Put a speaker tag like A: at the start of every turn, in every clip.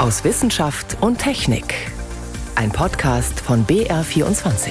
A: aus Wissenschaft und Technik. Ein Podcast von BR24.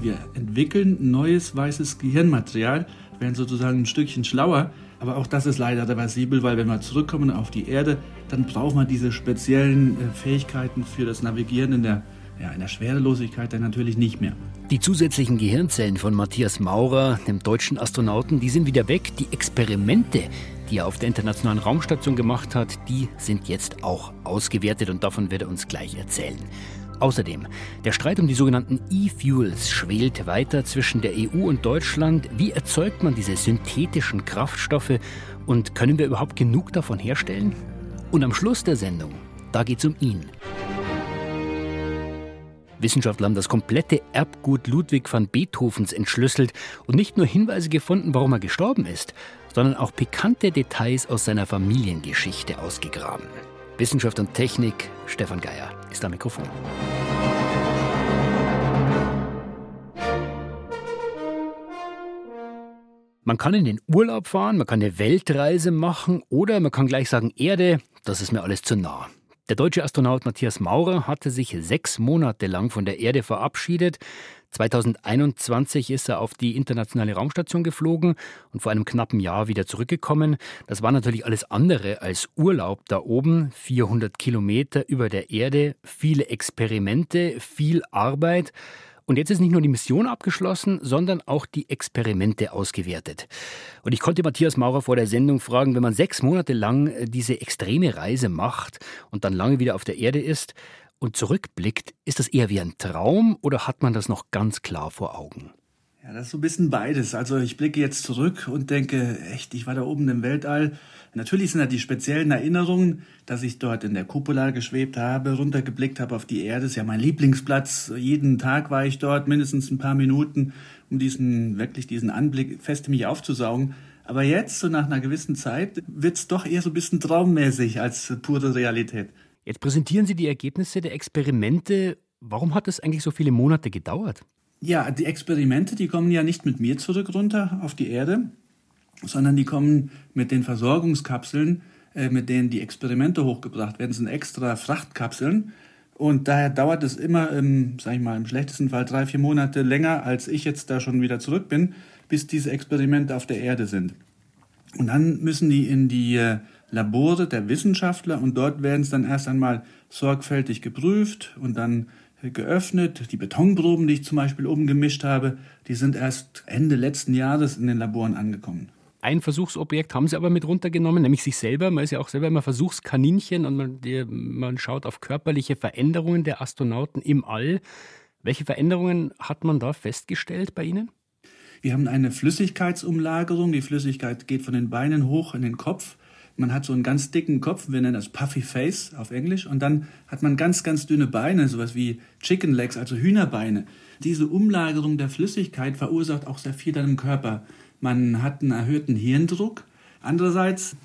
B: Wir entwickeln neues weißes Gehirnmaterial, werden sozusagen ein Stückchen schlauer. Aber auch das ist leider reversibel, weil wenn wir zurückkommen auf die Erde, dann braucht man diese speziellen äh, Fähigkeiten für das Navigieren in der ja, in der Schwerelosigkeit dann natürlich nicht mehr.
C: Die zusätzlichen Gehirnzellen von Matthias Maurer, dem deutschen Astronauten, die sind wieder weg. Die Experimente, die er auf der Internationalen Raumstation gemacht hat, die sind jetzt auch ausgewertet und davon wird er uns gleich erzählen. Außerdem, der Streit um die sogenannten E-Fuels schwelt weiter zwischen der EU und Deutschland. Wie erzeugt man diese synthetischen Kraftstoffe und können wir überhaupt genug davon herstellen? Und am Schluss der Sendung, da geht es um ihn. Wissenschaftler haben das komplette Erbgut Ludwig van Beethovens entschlüsselt und nicht nur Hinweise gefunden, warum er gestorben ist, sondern auch pikante Details aus seiner Familiengeschichte ausgegraben. Wissenschaft und Technik, Stefan Geier ist am Mikrofon. Man kann in den Urlaub fahren, man kann eine Weltreise machen oder man kann gleich sagen, Erde, das ist mir alles zu nah. Der deutsche Astronaut Matthias Maurer hatte sich sechs Monate lang von der Erde verabschiedet. 2021 ist er auf die internationale Raumstation geflogen und vor einem knappen Jahr wieder zurückgekommen. Das war natürlich alles andere als Urlaub da oben. 400 Kilometer über der Erde, viele Experimente, viel Arbeit. Und jetzt ist nicht nur die Mission abgeschlossen, sondern auch die Experimente ausgewertet. Und ich konnte Matthias Maurer vor der Sendung fragen, wenn man sechs Monate lang äh, diese extreme Reise macht und dann lange wieder auf der Erde ist und zurückblickt, ist das eher wie ein Traum oder hat man das noch ganz klar vor Augen?
B: Ja, das ist so ein bisschen beides. Also ich blicke jetzt zurück und denke, echt, ich war da oben im Weltall Natürlich sind da die speziellen Erinnerungen, dass ich dort in der Cupola geschwebt habe, runtergeblickt habe auf die Erde. Das ist ja mein Lieblingsplatz. Jeden Tag war ich dort, mindestens ein paar Minuten, um diesen, wirklich diesen Anblick fest in mich aufzusaugen. Aber jetzt, so nach einer gewissen Zeit, wird's doch eher so ein bisschen traummäßig als pure Realität.
C: Jetzt präsentieren Sie die Ergebnisse der Experimente. Warum hat es eigentlich so viele Monate gedauert?
B: Ja, die Experimente, die kommen ja nicht mit mir zurück runter auf die Erde, sondern die kommen mit den Versorgungskapseln, äh, mit denen die Experimente hochgebracht werden, das sind extra Frachtkapseln. Und daher dauert es immer, im, sag ich mal, im schlechtesten Fall drei, vier Monate länger, als ich jetzt da schon wieder zurück bin, bis diese Experimente auf der Erde sind. Und dann müssen die in die äh, Labore der Wissenschaftler und dort werden es dann erst einmal sorgfältig geprüft und dann geöffnet. Die Betonproben, die ich zum Beispiel oben gemischt habe, die sind erst Ende letzten Jahres in den Laboren angekommen.
C: Ein Versuchsobjekt haben sie aber mit runtergenommen, nämlich sich selber. Man ist ja auch selber immer Versuchskaninchen und man, die, man schaut auf körperliche Veränderungen der Astronauten im All. Welche Veränderungen hat man da festgestellt bei Ihnen?
B: Wir haben eine Flüssigkeitsumlagerung. Die Flüssigkeit geht von den Beinen hoch in den Kopf. Man hat so einen ganz dicken Kopf, wir nennen das Puffy Face auf Englisch. Und dann hat man ganz, ganz dünne Beine, sowas wie Chicken Legs, also Hühnerbeine. Diese Umlagerung der Flüssigkeit verursacht auch sehr viel dann im Körper man hat einen erhöhten Hirndruck. Andererseits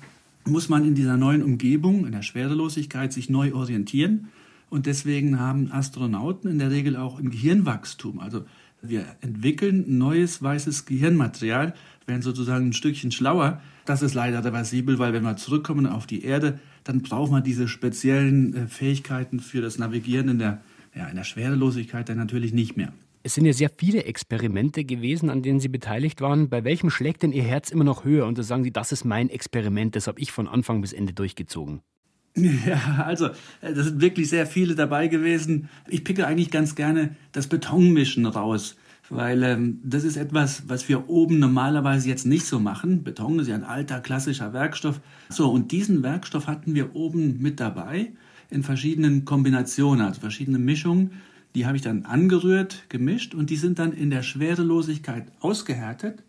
B: muss man in dieser neuen Umgebung, in der Schwerelosigkeit, sich neu orientieren. Und deswegen haben Astronauten in der Regel auch ein Gehirnwachstum. Also wir entwickeln neues weißes Gehirnmaterial, werden sozusagen ein Stückchen schlauer. Das ist leider reversibel, weil wenn wir zurückkommen auf die Erde, dann braucht man diese speziellen äh, Fähigkeiten für das Navigieren in der, ja, in der Schwerelosigkeit dann natürlich nicht mehr.
C: Es sind ja sehr viele Experimente gewesen, an denen Sie beteiligt waren. Bei welchem schlägt denn Ihr Herz immer noch höher? Und da sagen Sie, das ist mein Experiment, das habe ich von Anfang bis Ende durchgezogen.
B: Ja, also, äh, das sind wirklich sehr viele dabei gewesen. Ich picke eigentlich ganz gerne das Betonmischen raus, weil ähm, das ist etwas, was wir oben normalerweise jetzt nicht so machen. Beton ist ja ein alter, klassischer Werkstoff. So, und diesen Werkstoff hatten wir oben mit dabei in verschiedenen Kombinationen, also verschiedene Mischungen. Die habe ich dann angerührt, gemischt und die sind dann in der Schwerelosigkeit ausgehärtet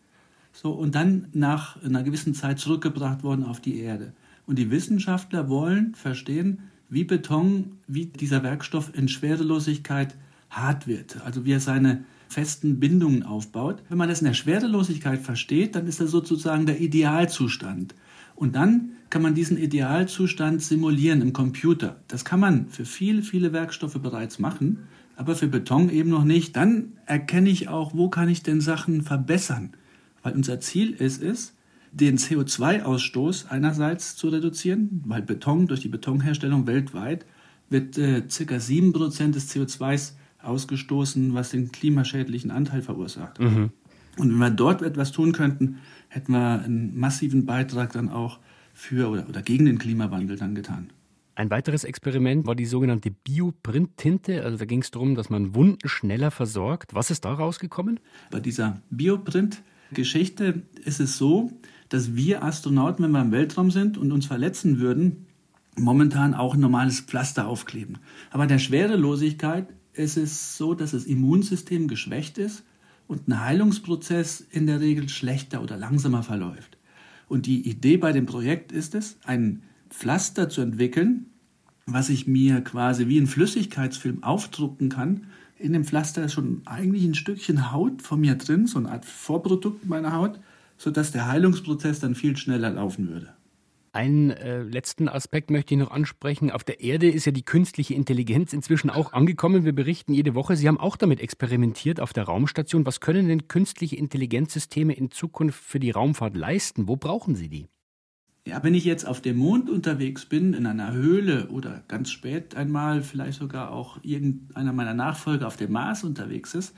B: so, und dann nach einer gewissen Zeit zurückgebracht worden auf die Erde. Und die Wissenschaftler wollen verstehen, wie Beton, wie dieser Werkstoff in Schwerelosigkeit hart wird, also wie er seine festen Bindungen aufbaut. Wenn man das in der Schwerelosigkeit versteht, dann ist das sozusagen der Idealzustand. Und dann kann man diesen Idealzustand simulieren im Computer. Das kann man für viele, viele Werkstoffe bereits machen aber für Beton eben noch nicht. Dann erkenne ich auch, wo kann ich denn Sachen verbessern. Weil unser Ziel ist es, den CO2-Ausstoß einerseits zu reduzieren, weil Beton durch die Betonherstellung weltweit wird äh, ca. 7% des CO2s ausgestoßen, was den klimaschädlichen Anteil verursacht. Mhm. Und wenn wir dort etwas tun könnten, hätten wir einen massiven Beitrag dann auch für oder, oder gegen den Klimawandel dann getan.
C: Ein weiteres Experiment war die sogenannte Bioprint-Tinte. Also da ging es darum, dass man Wunden schneller versorgt. Was ist da rausgekommen?
B: Bei dieser Bioprint-Geschichte ist es so, dass wir Astronauten, wenn wir im Weltraum sind und uns verletzen würden, momentan auch ein normales Pflaster aufkleben. Aber der Schwerelosigkeit ist es so, dass das Immunsystem geschwächt ist und ein Heilungsprozess in der Regel schlechter oder langsamer verläuft. Und die Idee bei dem Projekt ist es, ein Pflaster zu entwickeln, was ich mir quasi wie ein Flüssigkeitsfilm aufdrucken kann. In dem Pflaster ist schon eigentlich ein Stückchen Haut von mir drin, so eine Art Vorprodukt meiner Haut, sodass der Heilungsprozess dann viel schneller laufen würde.
C: Einen äh, letzten Aspekt möchte ich noch ansprechen. Auf der Erde ist ja die künstliche Intelligenz inzwischen auch angekommen. Wir berichten jede Woche, Sie haben auch damit experimentiert auf der Raumstation. Was können denn künstliche Intelligenzsysteme in Zukunft für die Raumfahrt leisten? Wo brauchen Sie die?
B: Ja, wenn ich jetzt auf dem Mond unterwegs bin, in einer Höhle oder ganz spät einmal, vielleicht sogar auch irgendeiner meiner Nachfolger auf dem Mars unterwegs ist,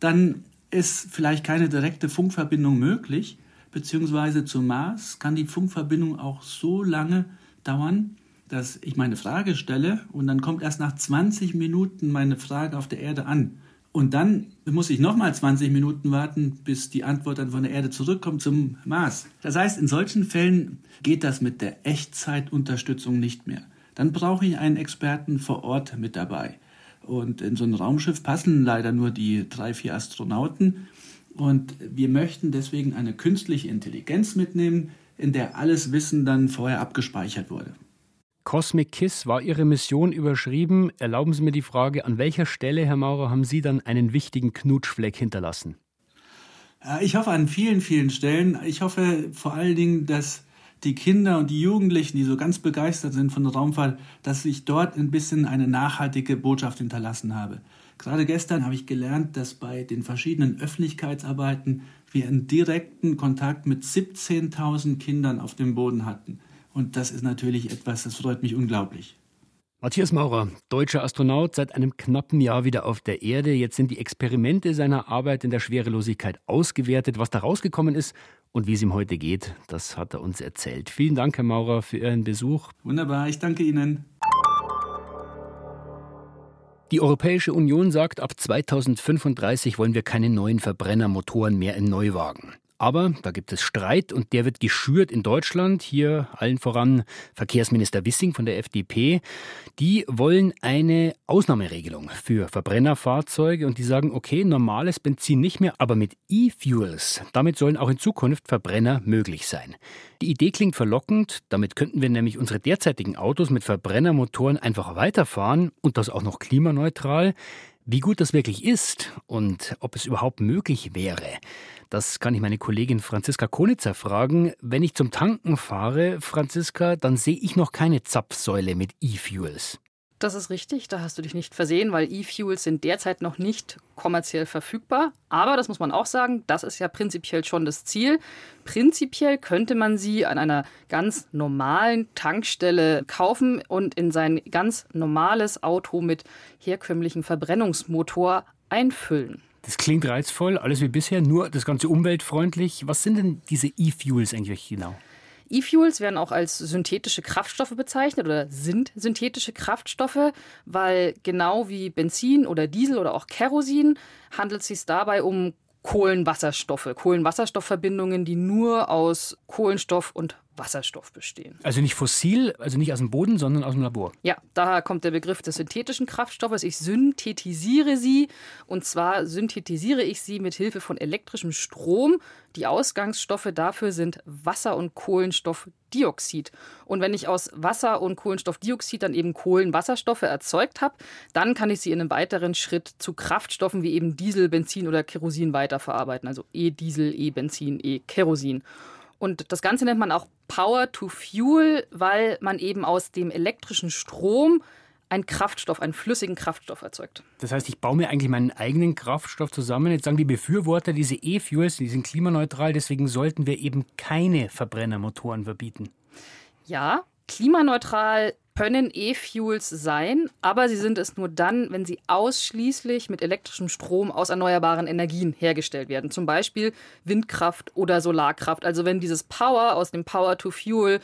B: dann ist vielleicht keine direkte Funkverbindung möglich beziehungsweise zum Mars kann die Funkverbindung auch so lange dauern, dass ich meine Frage stelle und dann kommt erst nach 20 Minuten meine Frage auf der Erde an. Und dann muss ich nochmal 20 Minuten warten, bis die Antwort dann von der Erde zurückkommt zum Mars. Das heißt, in solchen Fällen geht das mit der Echtzeitunterstützung nicht mehr. Dann brauche ich einen Experten vor Ort mit dabei. Und in so ein Raumschiff passen leider nur die drei, vier Astronauten. Und wir möchten deswegen eine künstliche Intelligenz mitnehmen, in der alles Wissen dann vorher abgespeichert wurde.
C: Cosmic Kiss war Ihre Mission überschrieben. Erlauben Sie mir die Frage, an welcher Stelle, Herr Maurer, haben Sie dann einen wichtigen Knutschfleck hinterlassen?
B: Ich hoffe an vielen, vielen Stellen. Ich hoffe vor allen Dingen, dass die Kinder und die Jugendlichen, die so ganz begeistert sind von der Raumfahrt, dass ich dort ein bisschen eine nachhaltige Botschaft hinterlassen habe. Gerade gestern habe ich gelernt, dass bei den verschiedenen Öffentlichkeitsarbeiten wir einen direkten Kontakt mit 17.000 Kindern auf dem Boden hatten. Und das ist natürlich etwas, das freut mich unglaublich.
C: Matthias Maurer, deutscher Astronaut, seit einem knappen Jahr wieder auf der Erde. Jetzt sind die Experimente seiner Arbeit in der Schwerelosigkeit ausgewertet. Was da rausgekommen ist und wie es ihm heute geht, das hat er uns erzählt. Vielen Dank, Herr Maurer, für Ihren Besuch.
B: Wunderbar, ich danke Ihnen.
C: Die Europäische Union sagt, ab 2035 wollen wir keine neuen Verbrennermotoren mehr in Neuwagen. Aber da gibt es Streit und der wird geschürt in Deutschland. Hier allen voran Verkehrsminister Wissing von der FDP. Die wollen eine Ausnahmeregelung für Verbrennerfahrzeuge und die sagen, okay, normales Benzin nicht mehr, aber mit E-Fuels. Damit sollen auch in Zukunft Verbrenner möglich sein. Die Idee klingt verlockend. Damit könnten wir nämlich unsere derzeitigen Autos mit Verbrennermotoren einfach weiterfahren und das auch noch klimaneutral. Wie gut das wirklich ist und ob es überhaupt möglich wäre, das kann ich meine Kollegin Franziska Konitzer fragen. Wenn ich zum Tanken fahre, Franziska, dann sehe ich noch keine Zapfsäule mit E-Fuels.
D: Das ist richtig, da hast du dich nicht versehen, weil E-Fuels sind derzeit noch nicht kommerziell verfügbar. Aber das muss man auch sagen, das ist ja prinzipiell schon das Ziel. Prinzipiell könnte man sie an einer ganz normalen Tankstelle kaufen und in sein ganz normales Auto mit herkömmlichem Verbrennungsmotor einfüllen.
C: Das klingt reizvoll, alles wie bisher, nur das Ganze umweltfreundlich. Was sind denn diese E-Fuels eigentlich genau?
D: E-Fuels werden auch als synthetische Kraftstoffe bezeichnet oder sind synthetische Kraftstoffe, weil genau wie Benzin oder Diesel oder auch Kerosin handelt es sich dabei um Kohlenwasserstoffe, Kohlenwasserstoffverbindungen, die nur aus Kohlenstoff und Wasserstoff bestehen.
C: Also nicht fossil, also nicht aus dem Boden, sondern aus dem Labor.
D: Ja, daher kommt der Begriff des synthetischen Kraftstoffes. Ich synthetisiere sie und zwar synthetisiere ich sie mit Hilfe von elektrischem Strom. Die Ausgangsstoffe dafür sind Wasser und Kohlenstoffdioxid. Und wenn ich aus Wasser und Kohlenstoffdioxid dann eben Kohlenwasserstoffe erzeugt habe, dann kann ich sie in einem weiteren Schritt zu Kraftstoffen wie eben Diesel, Benzin oder Kerosin weiterverarbeiten. Also E-Diesel, E-Benzin, E-Kerosin. Und das Ganze nennt man auch Power to Fuel, weil man eben aus dem elektrischen Strom einen Kraftstoff, einen flüssigen Kraftstoff erzeugt.
C: Das heißt, ich baue mir eigentlich meinen eigenen Kraftstoff zusammen. Jetzt sagen die Befürworter, diese E-Fuels, die sind klimaneutral, deswegen sollten wir eben keine Verbrennermotoren verbieten.
D: Ja, klimaneutral können E-Fuels sein, aber sie sind es nur dann, wenn sie ausschließlich mit elektrischem Strom aus erneuerbaren Energien hergestellt werden. Zum Beispiel Windkraft oder Solarkraft. Also wenn dieses Power aus dem Power to Fuel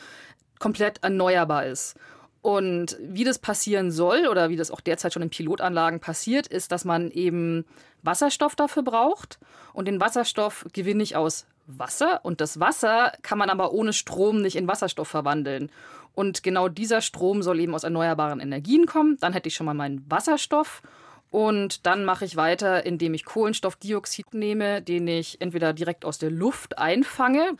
D: komplett erneuerbar ist. Und wie das passieren soll oder wie das auch derzeit schon in Pilotanlagen passiert, ist, dass man eben Wasserstoff dafür braucht. Und den Wasserstoff gewinne ich aus Wasser. Und das Wasser kann man aber ohne Strom nicht in Wasserstoff verwandeln. Und genau dieser Strom soll eben aus erneuerbaren Energien kommen. Dann hätte ich schon mal meinen Wasserstoff. Und dann mache ich weiter, indem ich Kohlenstoffdioxid nehme, den ich entweder direkt aus der Luft einfange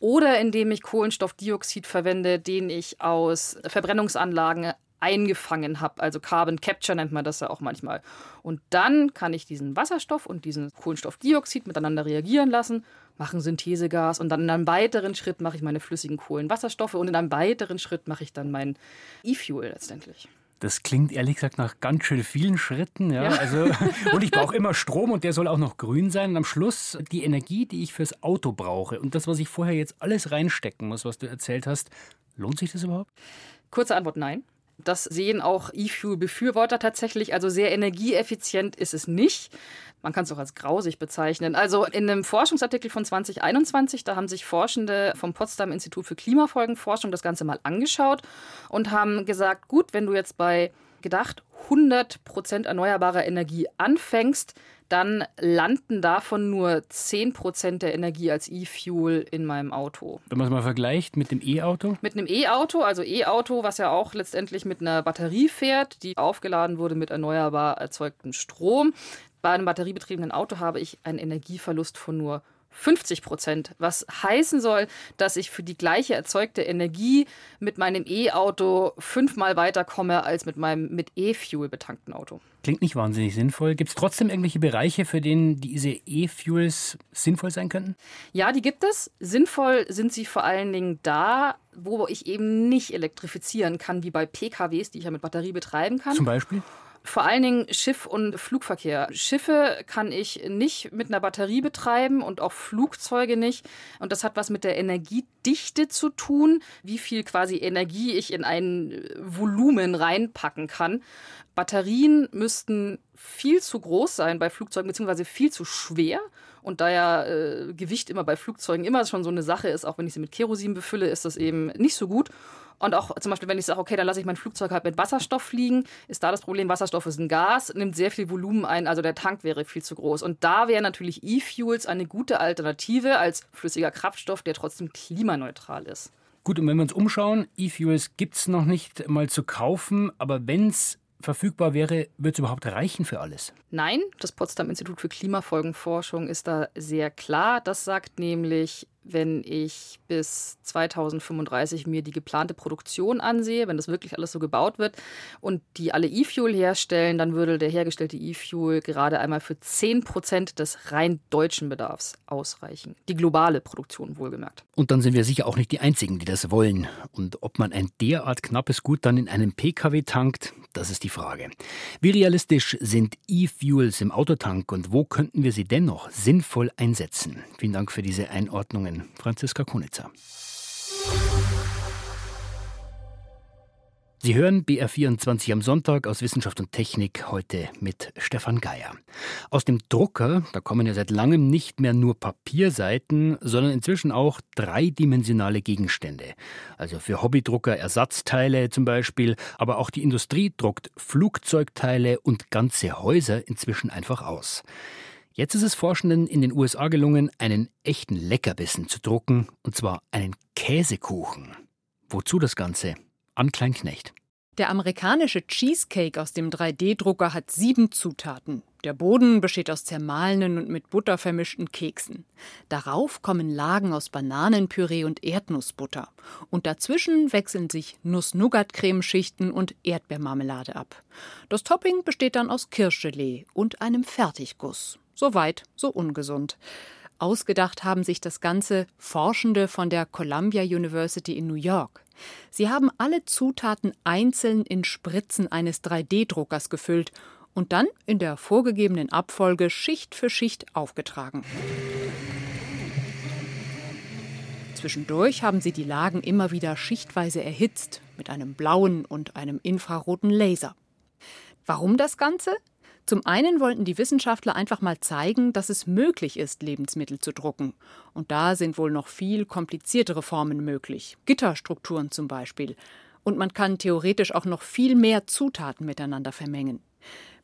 D: oder indem ich Kohlenstoffdioxid verwende, den ich aus Verbrennungsanlagen eingefangen habe. Also Carbon Capture nennt man das ja auch manchmal. Und dann kann ich diesen Wasserstoff und diesen Kohlenstoffdioxid miteinander reagieren lassen, mache ein Synthesegas und dann in einem weiteren Schritt mache ich meine flüssigen Kohlenwasserstoffe und in einem weiteren Schritt mache ich dann mein E-Fuel letztendlich.
C: Das klingt ehrlich gesagt nach ganz schön vielen Schritten. Ja? ja. Also, und ich brauche immer Strom und der soll auch noch grün sein. Und am Schluss die Energie, die ich fürs Auto brauche und das, was ich vorher jetzt alles reinstecken muss, was du erzählt hast, lohnt sich das überhaupt?
D: Kurze Antwort, nein. Das sehen auch E-Fuel-Befürworter tatsächlich. Also sehr energieeffizient ist es nicht. Man kann es auch als grausig bezeichnen. Also in einem Forschungsartikel von 2021, da haben sich Forschende vom Potsdam Institut für Klimafolgenforschung das Ganze mal angeschaut und haben gesagt, gut, wenn du jetzt bei gedacht 100 Prozent erneuerbarer Energie anfängst, dann landen davon nur 10 Prozent der Energie als E-Fuel in meinem Auto.
C: Wenn man es mal vergleicht mit dem E-Auto?
D: Mit einem E-Auto, also E-Auto, was ja auch letztendlich mit einer Batterie fährt, die aufgeladen wurde mit erneuerbar erzeugtem Strom. Bei einem batteriebetriebenen Auto habe ich einen Energieverlust von nur 50 Prozent, was heißen soll, dass ich für die gleiche erzeugte Energie mit meinem E-Auto fünfmal weiterkomme als mit meinem mit E-Fuel betankten Auto.
C: Klingt nicht wahnsinnig sinnvoll. Gibt es trotzdem irgendwelche Bereiche, für denen diese E-Fuels sinnvoll sein könnten?
D: Ja, die gibt es. Sinnvoll sind sie vor allen Dingen da, wo ich eben nicht elektrifizieren kann, wie bei PKWs, die ich ja mit Batterie betreiben kann.
C: Zum Beispiel?
D: Vor allen Dingen Schiff- und Flugverkehr. Schiffe kann ich nicht mit einer Batterie betreiben und auch Flugzeuge nicht. Und das hat was mit der Energiedichte zu tun, wie viel quasi Energie ich in ein Volumen reinpacken kann. Batterien müssten viel zu groß sein bei Flugzeugen, beziehungsweise viel zu schwer. Und da ja äh, Gewicht immer bei Flugzeugen immer schon so eine Sache ist, auch wenn ich sie mit Kerosin befülle, ist das eben nicht so gut. Und auch zum Beispiel, wenn ich sage, okay, dann lasse ich mein Flugzeug halt mit Wasserstoff fliegen, ist da das Problem, Wasserstoff ist ein Gas, nimmt sehr viel Volumen ein, also der Tank wäre viel zu groß. Und da wäre natürlich E-Fuels eine gute Alternative als flüssiger Kraftstoff, der trotzdem klimaneutral ist.
C: Gut, und wenn wir uns umschauen, E-Fuels gibt es noch nicht mal zu kaufen, aber wenn es verfügbar wäre, wird es überhaupt reichen für alles?
D: Nein, das Potsdam Institut für Klimafolgenforschung ist da sehr klar. Das sagt nämlich, wenn ich bis 2035 mir die geplante Produktion ansehe, wenn das wirklich alles so gebaut wird und die alle E-Fuel herstellen, dann würde der hergestellte E-Fuel gerade einmal für 10 Prozent des rein deutschen Bedarfs ausreichen. Die globale Produktion wohlgemerkt.
C: Und dann sind wir sicher auch nicht die Einzigen, die das wollen. Und ob man ein derart knappes Gut dann in einem Pkw tankt, das ist die Frage. Wie realistisch sind E-Fuels im Autotank und wo könnten wir sie dennoch sinnvoll einsetzen? Vielen Dank für diese Einordnungen. Franziska Konitzer. Sie hören BR24 am Sonntag aus Wissenschaft und Technik heute mit Stefan Geier. Aus dem Drucker, da kommen ja seit langem nicht mehr nur Papierseiten, sondern inzwischen auch dreidimensionale Gegenstände. Also für Hobbydrucker Ersatzteile zum Beispiel, aber auch die Industrie druckt Flugzeugteile und ganze Häuser inzwischen einfach aus. Jetzt ist es Forschenden in den USA gelungen, einen echten Leckerbissen zu drucken, und zwar einen Käsekuchen. Wozu das Ganze? An Kleinknecht.
E: Der amerikanische Cheesecake aus dem 3D-Drucker hat sieben Zutaten. Der Boden besteht aus zermahlenen und mit Butter vermischten Keksen. Darauf kommen Lagen aus Bananenpüree und Erdnussbutter. Und dazwischen wechseln sich Nuss-Nougat-Cremeschichten und Erdbeermarmelade ab. Das Topping besteht dann aus Kirschgelee und einem Fertigguss. So weit, so ungesund. Ausgedacht haben sich das Ganze Forschende von der Columbia University in New York. Sie haben alle Zutaten einzeln in Spritzen eines 3D-Druckers gefüllt und dann in der vorgegebenen Abfolge Schicht für Schicht aufgetragen. Zwischendurch haben sie die Lagen immer wieder schichtweise erhitzt mit einem blauen und einem infraroten Laser. Warum das Ganze? Zum einen wollten die Wissenschaftler einfach mal zeigen, dass es möglich ist, Lebensmittel zu drucken. Und da sind wohl noch viel kompliziertere Formen möglich. Gitterstrukturen zum Beispiel. Und man kann theoretisch auch noch viel mehr Zutaten miteinander vermengen.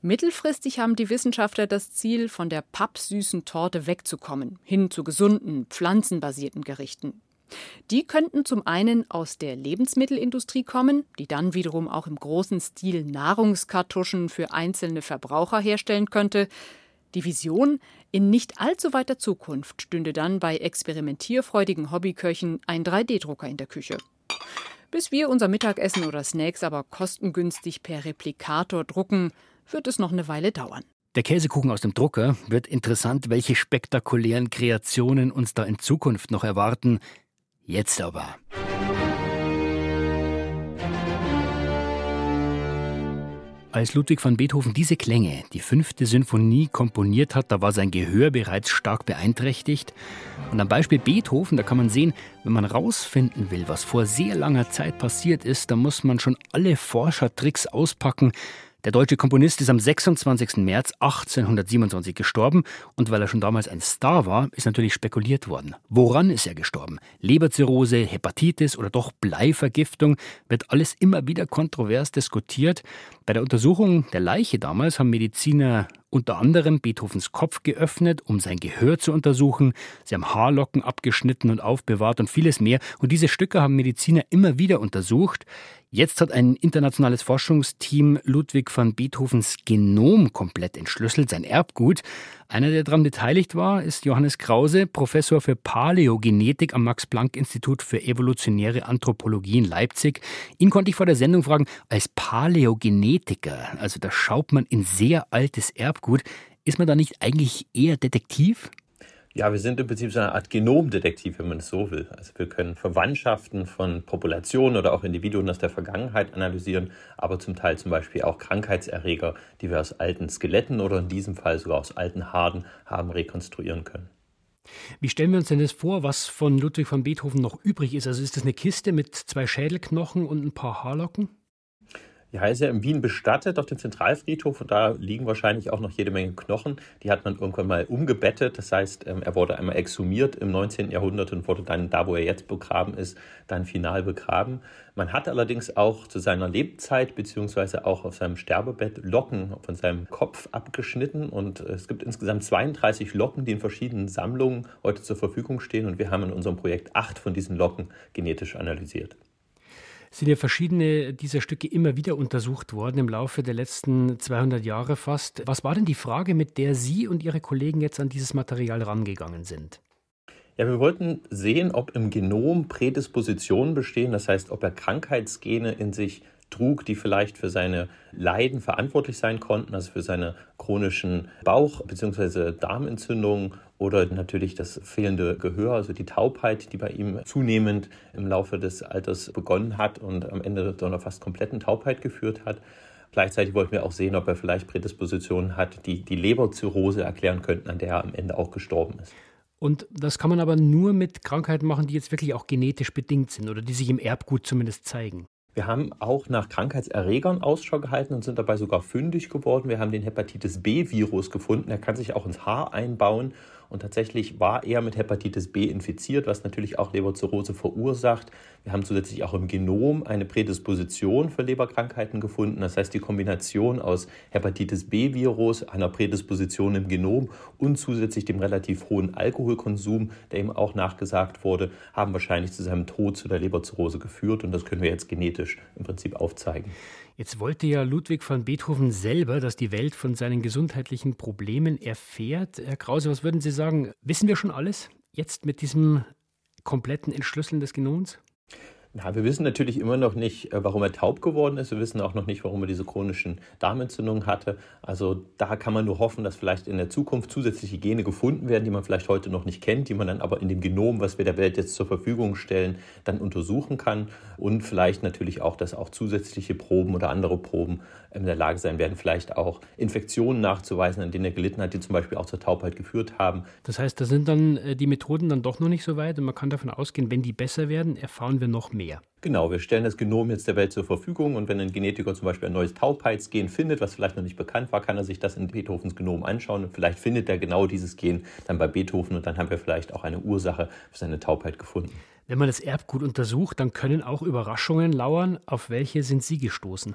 E: Mittelfristig haben die Wissenschaftler das Ziel, von der pappsüßen Torte wegzukommen, hin zu gesunden, pflanzenbasierten Gerichten. Die könnten zum einen aus der Lebensmittelindustrie kommen, die dann wiederum auch im großen Stil Nahrungskartuschen für einzelne Verbraucher herstellen könnte. Die Vision, in nicht allzu weiter Zukunft stünde dann bei experimentierfreudigen Hobbyköchen ein 3D-Drucker in der Küche. Bis wir unser Mittagessen oder Snacks aber kostengünstig per Replikator drucken, wird es noch eine Weile dauern.
C: Der Käsekuchen aus dem Drucker wird interessant, welche spektakulären Kreationen uns da in Zukunft noch erwarten. Jetzt aber. Als Ludwig van Beethoven diese Klänge, die fünfte Sinfonie, komponiert hat, da war sein Gehör bereits stark beeinträchtigt. Und am Beispiel Beethoven, da kann man sehen, wenn man rausfinden will, was vor sehr langer Zeit passiert ist, da muss man schon alle Forschertricks auspacken, der deutsche Komponist ist am 26. März 1827 gestorben und weil er schon damals ein Star war, ist natürlich spekuliert worden. Woran ist er gestorben? Leberzirrhose, Hepatitis oder doch Bleivergiftung? Wird alles immer wieder kontrovers diskutiert. Bei der Untersuchung der Leiche damals haben Mediziner unter anderem Beethovens Kopf geöffnet, um sein Gehör zu untersuchen. Sie haben Haarlocken abgeschnitten und aufbewahrt und vieles mehr. Und diese Stücke haben Mediziner immer wieder untersucht. Jetzt hat ein internationales Forschungsteam Ludwig van Beethovens Genom komplett entschlüsselt, sein Erbgut. Einer, der daran beteiligt war, ist Johannes Krause, Professor für Paläogenetik am Max-Planck-Institut für evolutionäre Anthropologie in Leipzig. Ihn konnte ich vor der Sendung fragen, als Paläogenetiker, also da schaut man in sehr altes Erbgut, ist man da nicht eigentlich eher Detektiv?
F: Ja, wir sind im Prinzip so eine Art Genomdetektiv, wenn man es so will. Also wir können Verwandtschaften von Populationen oder auch Individuen aus der Vergangenheit analysieren, aber zum Teil zum Beispiel auch Krankheitserreger, die wir aus alten Skeletten oder in diesem Fall sogar aus alten Haaren haben rekonstruieren können.
C: Wie stellen wir uns denn das vor, was von Ludwig van Beethoven noch übrig ist? Also ist das eine Kiste mit zwei Schädelknochen und ein paar Haarlocken?
F: Ja, er ist ja in Wien bestattet auf dem Zentralfriedhof und da liegen wahrscheinlich auch noch jede Menge Knochen. Die hat man irgendwann mal umgebettet. Das heißt, ähm, er wurde einmal exhumiert im 19. Jahrhundert und wurde dann da, wo er jetzt begraben ist, dann final begraben. Man hat allerdings auch zu seiner Lebzeit beziehungsweise auch auf seinem Sterbebett Locken von seinem Kopf abgeschnitten und es gibt insgesamt 32 Locken, die in verschiedenen Sammlungen heute zur Verfügung stehen und wir haben in unserem Projekt acht von diesen Locken genetisch analysiert
C: sind ja verschiedene dieser Stücke immer wieder untersucht worden im Laufe der letzten 200 Jahre fast. Was war denn die Frage, mit der Sie und Ihre Kollegen jetzt an dieses Material rangegangen sind?
F: Ja, wir wollten sehen, ob im Genom Prädispositionen bestehen, das heißt, ob er Krankheitsgene in sich trug, die vielleicht für seine Leiden verantwortlich sein konnten, also für seine chronischen Bauch- bzw. Darmentzündungen oder natürlich das fehlende Gehör, also die Taubheit, die bei ihm zunehmend im Laufe des Alters begonnen hat und am Ende zu einer fast kompletten Taubheit geführt hat. Gleichzeitig wollten wir auch sehen, ob er vielleicht Prädispositionen hat, die die Leberzirrhose erklären könnten, an der er am Ende auch gestorben ist.
C: Und das kann man aber nur mit Krankheiten machen, die jetzt wirklich auch genetisch bedingt sind oder die sich im Erbgut zumindest zeigen.
F: Wir haben auch nach Krankheitserregern Ausschau gehalten und sind dabei sogar fündig geworden. Wir haben den Hepatitis B-Virus gefunden. Er kann sich auch ins Haar einbauen und tatsächlich war er mit Hepatitis B infiziert, was natürlich auch Leberzirrhose verursacht. Wir haben zusätzlich auch im Genom eine Prädisposition für Leberkrankheiten gefunden. Das heißt, die Kombination aus Hepatitis B-Virus, einer Prädisposition im Genom und zusätzlich dem relativ hohen Alkoholkonsum, der ihm auch nachgesagt wurde, haben wahrscheinlich zu seinem Tod zu der Leberzirrhose geführt. Und das können wir jetzt genetisch im Prinzip aufzeigen.
C: Jetzt wollte ja Ludwig van Beethoven selber, dass die Welt von seinen gesundheitlichen Problemen erfährt. Herr Krause, was würden Sie sagen? Wissen wir schon alles jetzt mit diesem kompletten Entschlüsseln des Genoms?
F: Na, wir wissen natürlich immer noch nicht, äh, warum er taub geworden ist. Wir wissen auch noch nicht, warum er diese chronischen Darmentzündungen hatte. Also da kann man nur hoffen, dass vielleicht in der Zukunft zusätzliche Gene gefunden werden, die man vielleicht heute noch nicht kennt, die man dann aber in dem Genom, was wir der Welt jetzt zur Verfügung stellen, dann untersuchen kann. Und vielleicht natürlich auch, dass auch zusätzliche Proben oder andere Proben in der Lage sein werden, vielleicht auch Infektionen nachzuweisen, an denen er gelitten hat, die zum Beispiel auch zur Taubheit geführt haben.
C: Das heißt, da sind dann äh, die Methoden dann doch noch nicht so weit und man kann davon ausgehen, wenn die besser werden, erfahren wir noch mehr mehr.
F: Genau, wir stellen das Genom jetzt der Welt zur Verfügung und wenn ein Genetiker zum Beispiel ein neues Taubheitsgen findet, was vielleicht noch nicht bekannt war, kann er sich das in Beethovens Genom anschauen und vielleicht findet er genau dieses Gen dann bei Beethoven und dann haben wir vielleicht auch eine Ursache für seine Taubheit gefunden.
C: Wenn man das Erbgut untersucht, dann können auch Überraschungen lauern. Auf welche sind Sie gestoßen?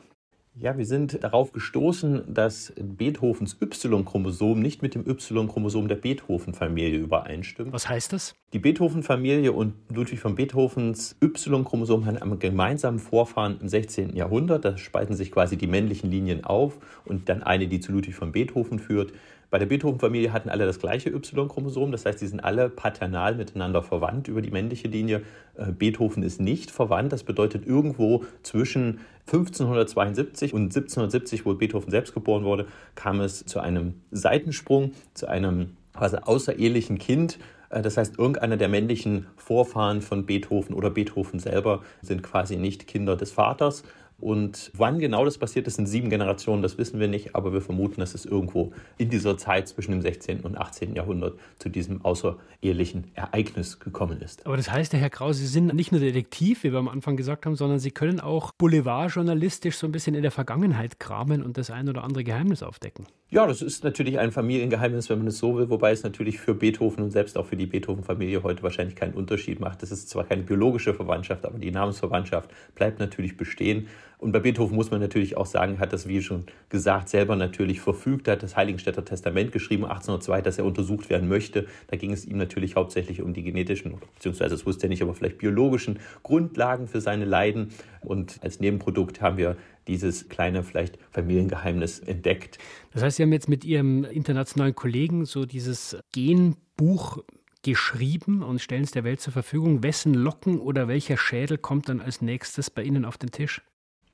F: Ja, wir sind darauf gestoßen, dass Beethovens Y-Chromosom nicht mit dem Y-Chromosom der Beethoven-Familie übereinstimmt.
C: Was heißt das?
F: Die Beethoven-Familie und Ludwig von Beethovens Y-Chromosom haben einen gemeinsamen Vorfahren im 16. Jahrhundert. Da spalten sich quasi die männlichen Linien auf und dann eine, die zu Ludwig von Beethoven führt. Bei der Beethoven-Familie hatten alle das gleiche Y-Chromosom, das heißt, sie sind alle paternal miteinander verwandt über die männliche Linie. Äh, Beethoven ist nicht verwandt, das bedeutet irgendwo zwischen 1572 und 1770, wo Beethoven selbst geboren wurde, kam es zu einem Seitensprung, zu einem quasi außerehelichen Kind. Äh, das heißt, irgendeiner der männlichen Vorfahren von Beethoven oder Beethoven selber sind quasi nicht Kinder des Vaters, und wann genau das passiert ist, in sieben Generationen, das wissen wir nicht, aber wir vermuten, dass es irgendwo in dieser Zeit zwischen dem 16. und 18. Jahrhundert zu diesem außerehelichen Ereignis gekommen ist.
C: Aber das heißt, Herr Kraus, Sie sind nicht nur Detektiv, wie wir am Anfang gesagt haben, sondern Sie können auch boulevardjournalistisch so ein bisschen in der Vergangenheit kramen und das ein oder andere Geheimnis aufdecken.
F: Ja, das ist natürlich ein Familiengeheimnis, wenn man es so will, wobei es natürlich für Beethoven und selbst auch für die Beethoven-Familie heute wahrscheinlich keinen Unterschied macht. Das ist zwar keine biologische Verwandtschaft, aber die Namensverwandtschaft bleibt natürlich bestehen. Und bei Beethoven muss man natürlich auch sagen, hat das, wie schon gesagt, selber natürlich verfügt, hat das Heiligenstädter Testament geschrieben, 1802, dass er untersucht werden möchte. Da ging es ihm natürlich hauptsächlich um die genetischen, beziehungsweise das wusste er nicht, aber vielleicht biologischen Grundlagen für seine Leiden. Und als Nebenprodukt haben wir dieses kleine, vielleicht Familiengeheimnis entdeckt.
C: Das heißt, Sie haben jetzt mit Ihrem internationalen Kollegen so dieses Genbuch geschrieben und stellen es der Welt zur Verfügung. Wessen Locken oder welcher Schädel kommt dann als nächstes bei Ihnen auf den Tisch?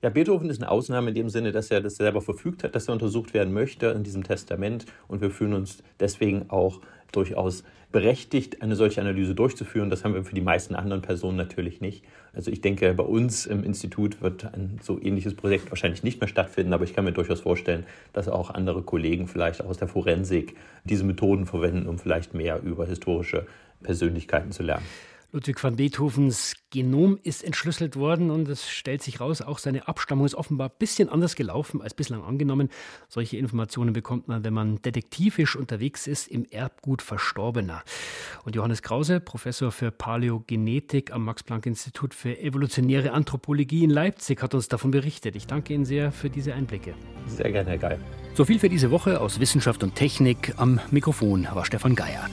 F: Ja, Beethoven ist eine Ausnahme in dem Sinne, dass er das selber verfügt hat, dass er untersucht werden möchte in diesem Testament. Und wir fühlen uns deswegen auch durchaus berechtigt, eine solche Analyse durchzuführen. Das haben wir für die meisten anderen Personen natürlich nicht. Also ich denke, bei uns im Institut wird ein so ähnliches Projekt wahrscheinlich nicht mehr stattfinden, aber ich kann mir durchaus vorstellen, dass auch andere Kollegen vielleicht aus der Forensik diese Methoden verwenden, um vielleicht mehr über historische Persönlichkeiten zu lernen.
C: Ludwig van Beethovens Genom ist entschlüsselt worden und es stellt sich raus, auch seine Abstammung ist offenbar ein bisschen anders gelaufen als bislang angenommen. Solche Informationen bekommt man, wenn man detektivisch unterwegs ist im Erbgut Verstorbener. Und Johannes Krause, Professor für Paläogenetik am Max-Planck-Institut für evolutionäre Anthropologie in Leipzig, hat uns davon berichtet. Ich danke Ihnen sehr für diese Einblicke.
F: Sehr gerne, Herr Geil.
C: So viel für diese Woche aus Wissenschaft und Technik. Am Mikrofon war Stefan Geier.